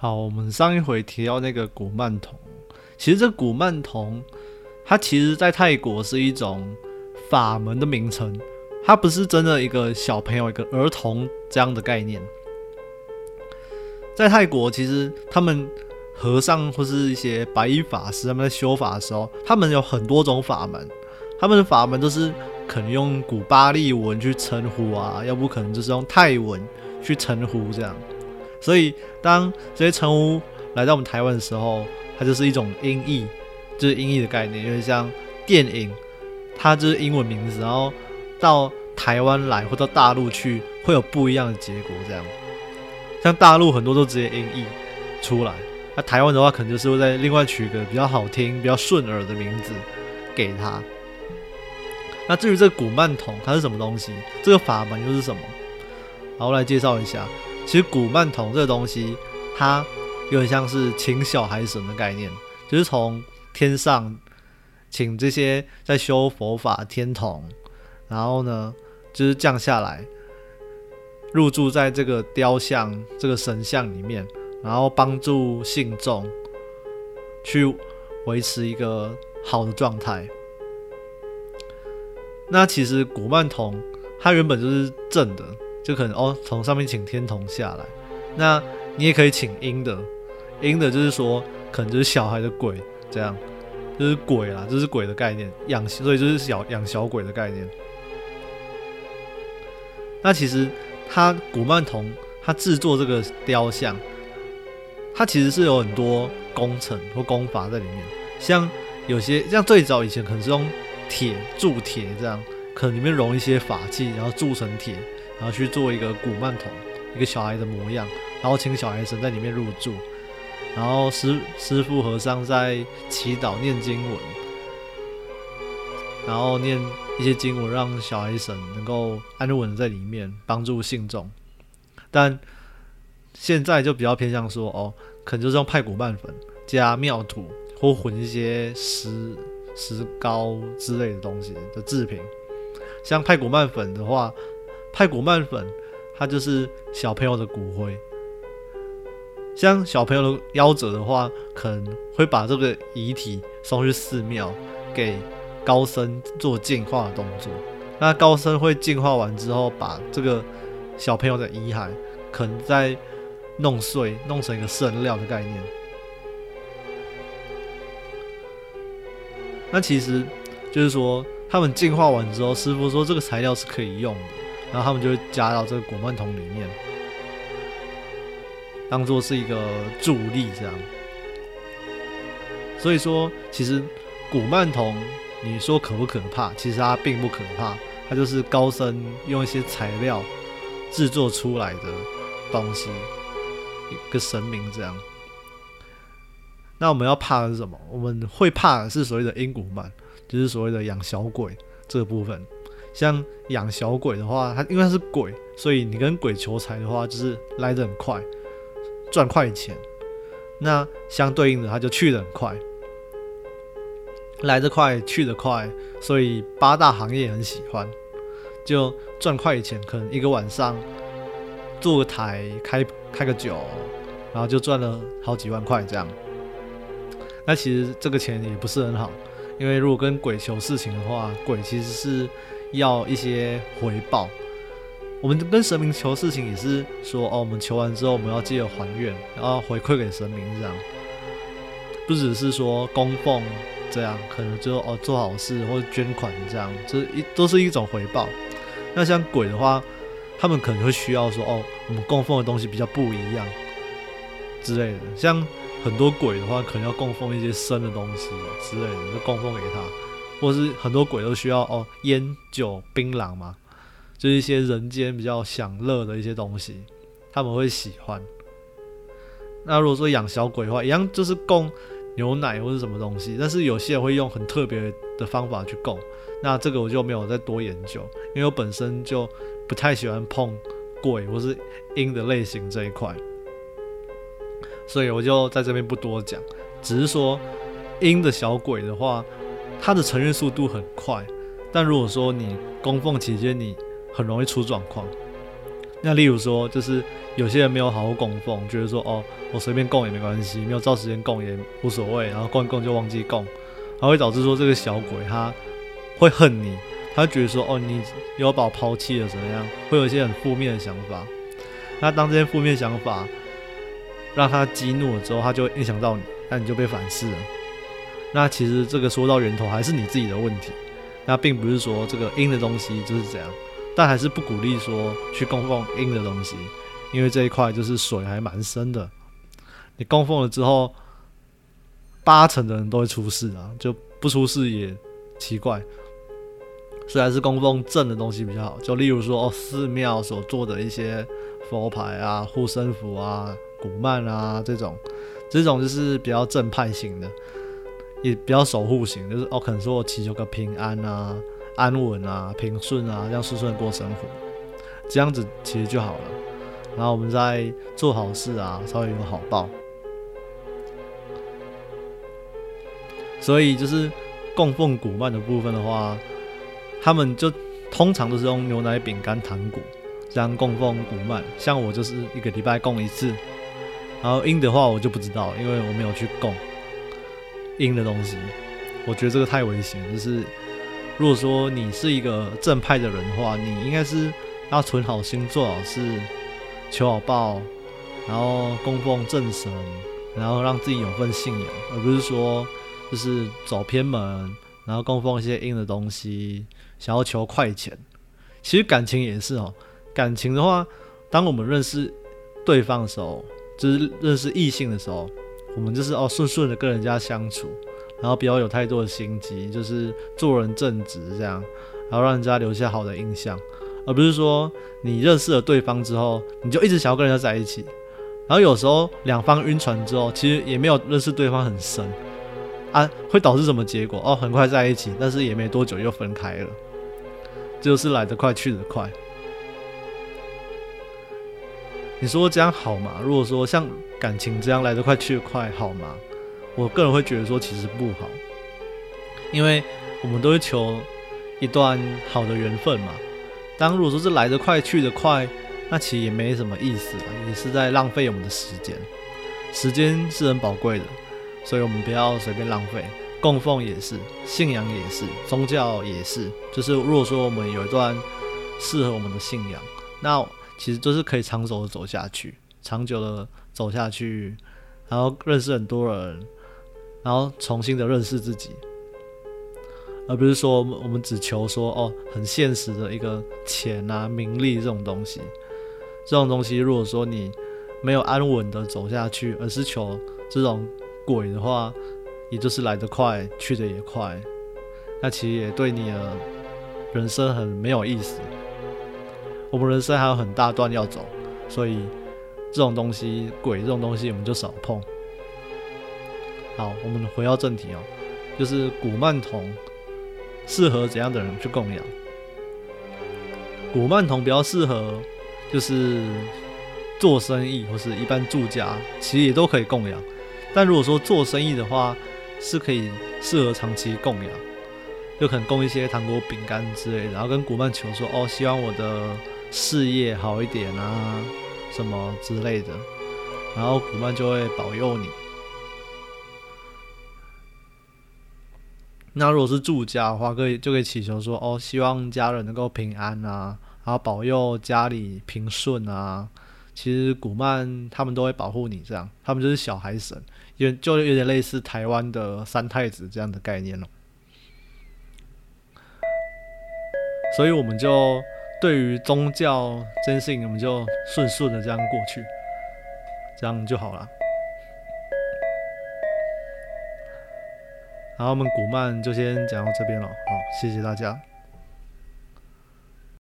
好，我们上一回提到那个古曼童，其实这古曼童，它其实在泰国是一种法门的名称，它不是真的一个小朋友、一个儿童这样的概念。在泰国，其实他们和尚或是一些白衣法师，他们在修法的时候，他们有很多种法门，他们的法门都是可能用古巴利文去称呼啊，要不可能就是用泰文去称呼这样。所以，当这些称呼来到我们台湾的时候，它就是一种音译，就是音译的概念。因为像电影，它就是英文名字，然后到台湾来或到大陆去，会有不一样的结果。这样，像大陆很多都直接音译出来，那台湾的话，可能就是会在另外取一个比较好听、比较顺耳的名字给它。那至于这个古曼童，它是什么东西？这个法门又是什么？好，我来介绍一下。其实古曼童这个东西，它有点像是请小孩神的概念，就是从天上请这些在修佛法天童，然后呢，就是降下来，入住在这个雕像、这个神像里面，然后帮助信众去维持一个好的状态。那其实古曼童它原本就是正的。就可能哦，从上面请天童下来，那你也可以请阴的，阴的就是说可能就是小孩的鬼这样，就是鬼啦，这是鬼的概念，养所以就是小养小鬼的概念。那其实他古曼童他制作这个雕像，他其实是有很多工程或功法在里面，像有些像最早以前可能是用铁铸铁这样，可能里面融一些法器，然后铸成铁。然后去做一个古曼童，一个小孩的模样，然后请小孩神在里面入住，然后师师傅和尚在祈祷念经文，然后念一些经文，让小孩神能够安稳的在里面帮助信众。但现在就比较偏向说，哦，可能就是用派古曼粉加妙土或混一些石石膏之类的东西的制品。像派古曼粉的话。太古曼粉，它就是小朋友的骨灰。像小朋友的夭折的话，可能会把这个遗体送去寺庙，给高僧做净化的动作。那高僧会净化完之后，把这个小朋友的遗骸，可能再弄碎，弄成一个圣料的概念。那其实就是说，他们净化完之后，师傅说这个材料是可以用的。然后他们就会加到这个古曼童里面，当做是一个助力这样。所以说，其实古曼童，你说可不可怕？其实它并不可怕，它就是高僧用一些材料制作出来的东西，一个神明这样。那我们要怕的是什么？我们会怕的是所谓的阴古曼，就是所谓的养小鬼这个部分。像养小鬼的话，它因为它是鬼，所以你跟鬼求财的话，就是来得很快，赚快钱。那相对应的，它就去得很快，来得快，去得快，所以八大行业很喜欢，就赚快钱，可能一个晚上做个台，开开个酒，然后就赚了好几万块这样。那其实这个钱也不是很好，因为如果跟鬼求事情的话，鬼其实是。要一些回报，我们跟神明求事情也是说哦，我们求完之后我们要记得还愿，然后回馈给神明这样，不只是说供奉这样，可能就哦做好事或捐款这样，这一都是一种回报。那像鬼的话，他们可能会需要说哦，我们供奉的东西比较不一样之类的。像很多鬼的话，可能要供奉一些生的东西之类的，就供奉给他。或是很多鬼都需要哦，烟酒槟榔嘛，就是一些人间比较享乐的一些东西，他们会喜欢。那如果说养小鬼的话，一样就是供牛奶或是什么东西，但是有些人会用很特别的方法去供。那这个我就没有再多研究，因为我本身就不太喜欢碰鬼或是阴的类型这一块，所以我就在这边不多讲，只是说阴的小鬼的话。它的承认速度很快，但如果说你供奉期间你很容易出状况，那例如说，就是有些人没有好好供奉，觉得说哦，我随便供也没关系，没有照时间供也无所谓，然后供一供就忘记供，还会导致说这个小鬼他会恨你，他觉得说哦，你有把我抛弃了怎么样，会有一些很负面的想法。那当这些负面想法让他激怒了之后，他就影响到你，那你就被反噬了。那其实这个说到源头还是你自己的问题，那并不是说这个阴的东西就是这样。但还是不鼓励说去供奉阴的东西，因为这一块就是水还蛮深的。你供奉了之后，八成的人都会出事啊，就不出事也奇怪。所以还是供奉正的东西比较好。就例如说，哦，寺庙所做的一些佛牌啊、护身符啊、古曼啊这种，这种就是比较正派型的，也比较守护型，就是哦，可能说我祈求个平安啊。安稳啊，平顺啊，这样顺顺过生活，这样子其实就好了。然后我们再做好事啊，稍微有好报。所以就是供奉古曼的部分的话，他们就通常都是用牛奶、饼干、糖果这样供奉古曼。像我就是一个礼拜供一次。然后阴的话我就不知道，因为我没有去供阴的东西。我觉得这个太危险，就是。如果说你是一个正派的人的话，你应该是要存好心、做好事、求好报，然后供奉正神，然后让自己有份信仰，而不是说就是走偏门，然后供奉一些阴的东西，想要求快钱。其实感情也是哦，感情的话，当我们认识对方的时候，就是认识异性的时候，我们就是哦顺顺的跟人家相处。然后不要有太多的心机，就是做人正直这样，然后让人家留下好的印象，而不是说你认识了对方之后，你就一直想要跟人家在一起，然后有时候两方晕船之后，其实也没有认识对方很深啊，会导致什么结果？哦，很快在一起，但是也没多久又分开了，就是来得快去得快。你说这样好吗？如果说像感情这样来得快去得快，好吗？我个人会觉得说，其实不好，因为我们都会求一段好的缘分嘛。当如果说是来得快去得快，那其实也没什么意思了，也是在浪费我们的时间。时间是很宝贵的，所以我们不要随便浪费。供奉也是，信仰也是，宗教也是。就是如果说我们有一段适合我们的信仰，那其实都是可以长久的走下去，长久的走下去，然后认识很多人。然后重新的认识自己，而不是说我们只求说哦很现实的一个钱啊名利这种东西，这种东西如果说你没有安稳的走下去，而是求这种鬼的话，也就是来得快去的也快，那其实也对你的人生很没有意思。我们人生还有很大段要走，所以这种东西鬼这种东西我们就少碰。好，我们回到正题哦，就是古曼童适合怎样的人去供养？古曼童比较适合就是做生意或是一般住家，其实也都可以供养。但如果说做生意的话，是可以适合长期供养，就可能供一些糖果、饼干之类的，然后跟古曼求说：“哦，希望我的事业好一点啊，什么之类的。”然后古曼就会保佑你。那如果是住家的话，可以就可以祈求说，哦，希望家人能够平安啊，然后保佑家里平顺啊。其实古曼他们都会保护你，这样，他们就是小孩神，也就有点类似台湾的三太子这样的概念了。所以我们就对于宗教真信，我们就顺顺的这样过去，这样就好了。然后我们古曼就先讲到这边了，好，谢谢大家。